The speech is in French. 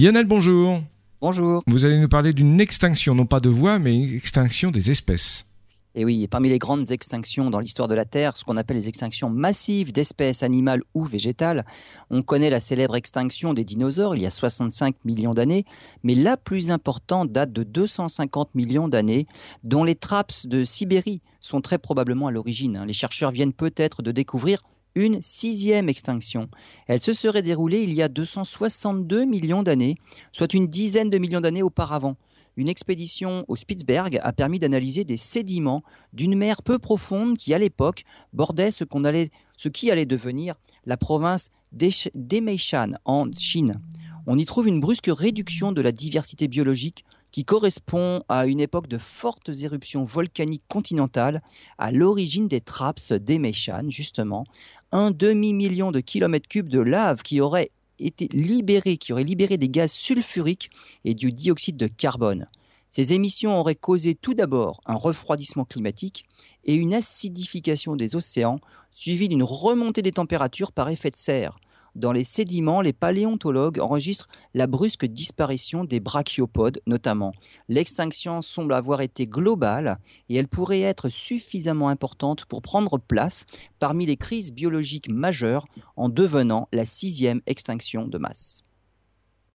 Lionel, bonjour. Bonjour. Vous allez nous parler d'une extinction, non pas de voix, mais une extinction des espèces. Et oui, parmi les grandes extinctions dans l'histoire de la Terre, ce qu'on appelle les extinctions massives d'espèces animales ou végétales, on connaît la célèbre extinction des dinosaures il y a 65 millions d'années, mais la plus importante date de 250 millions d'années, dont les traps de Sibérie sont très probablement à l'origine. Les chercheurs viennent peut-être de découvrir une sixième extinction. Elle se serait déroulée il y a 262 millions d'années, soit une dizaine de millions d'années auparavant une expédition au Spitzberg a permis d'analyser des sédiments d'une mer peu profonde qui, à l'époque, bordait ce, qui allait devenir la province d'Emeishan en Chine. On y trouve une brusque réduction de la diversité biologique qui correspond à une époque de fortes éruptions volcaniques continentales à l'origine des traps d'Emeishan, justement. Un demi-million de kilomètres cubes de lave qui aurait été libéré, qui aurait libéré des gaz sulfuriques et du dioxyde de carbone. Ces émissions auraient causé tout d'abord un refroidissement climatique et une acidification des océans, suivie d'une remontée des températures par effet de serre. Dans les sédiments, les paléontologues enregistrent la brusque disparition des brachiopodes notamment. L'extinction semble avoir été globale et elle pourrait être suffisamment importante pour prendre place parmi les crises biologiques majeures en devenant la sixième extinction de masse.